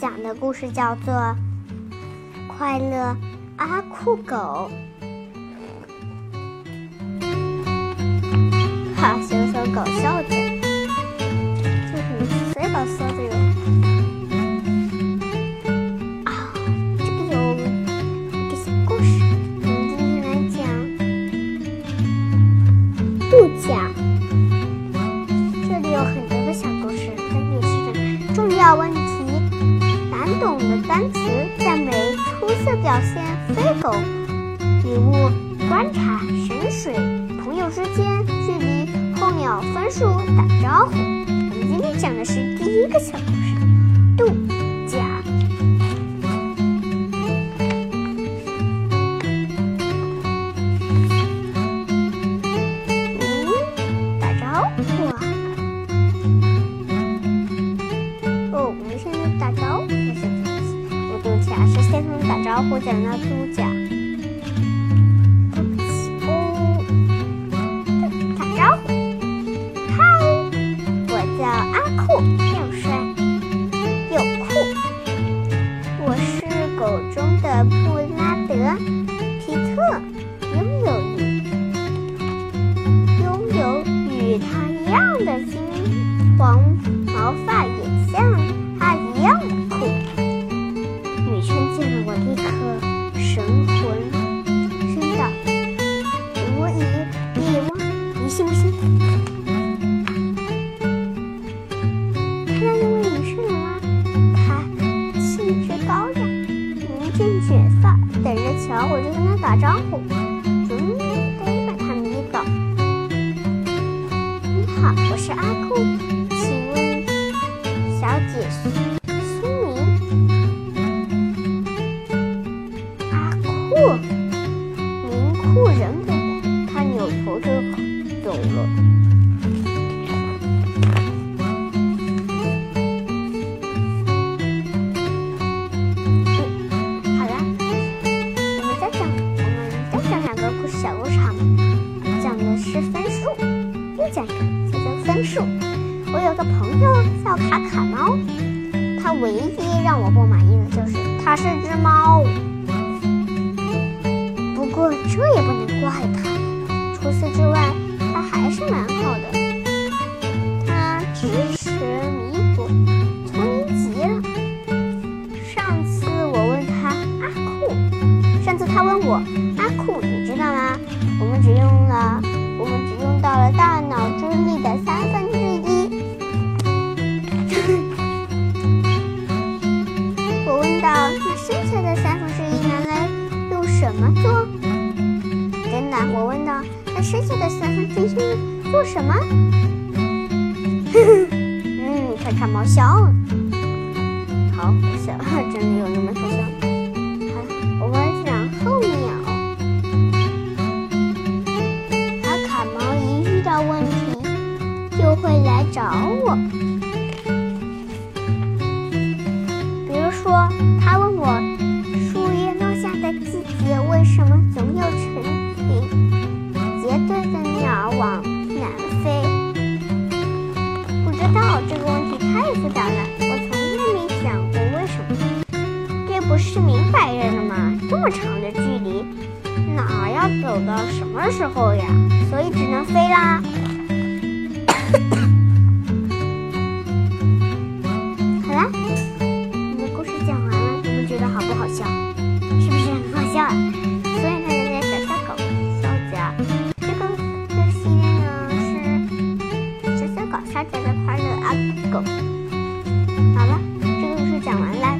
讲的故事叫做快乐阿酷狗。单词、赞美、出色表现、飞狗、礼物、观察、神水、朋友之间、距离、候鸟、分数、打招呼。我们今天讲的是第一个小故事：打招呼讲到度假。对不起哦，打招呼，嗨，我叫阿酷，又帅又酷，我是狗中的布拉德皮特，拥有一拥有与他一样的金黄毛发，也像。跟他打招呼，总得把他迷倒。你好，我是阿酷，请问小姐苏苏明？阿酷，名酷。人不，他扭头就走了。个叫做分数。我有个朋友叫卡卡猫，他唯一让我不满意的就是他是只猫。不过这也不能怪他，除此之外，他还是蛮好的。他知识弥补，聪明极了。上次我问他阿酷，上次他问我阿酷，你知道吗？我们只用了，我们只用到了大脑智力的三我问道，那剩下的三分之一做什么？嗯，看看猫笑了。好好笑，真的有那么好笑。好，我们讲候鸟。卡卡猫一遇到问题，就会来找我。白着的吗？这么长的距离，哪要走到什么时候呀？所以只能飞啦。好啦，我们故事讲完了，你们觉得好不好笑？是不是很好笑啊？所以呢，大家小小狗笑家，这个这个系列呢是小小搞笑家的快乐阿狗。好了，这个故事讲完了。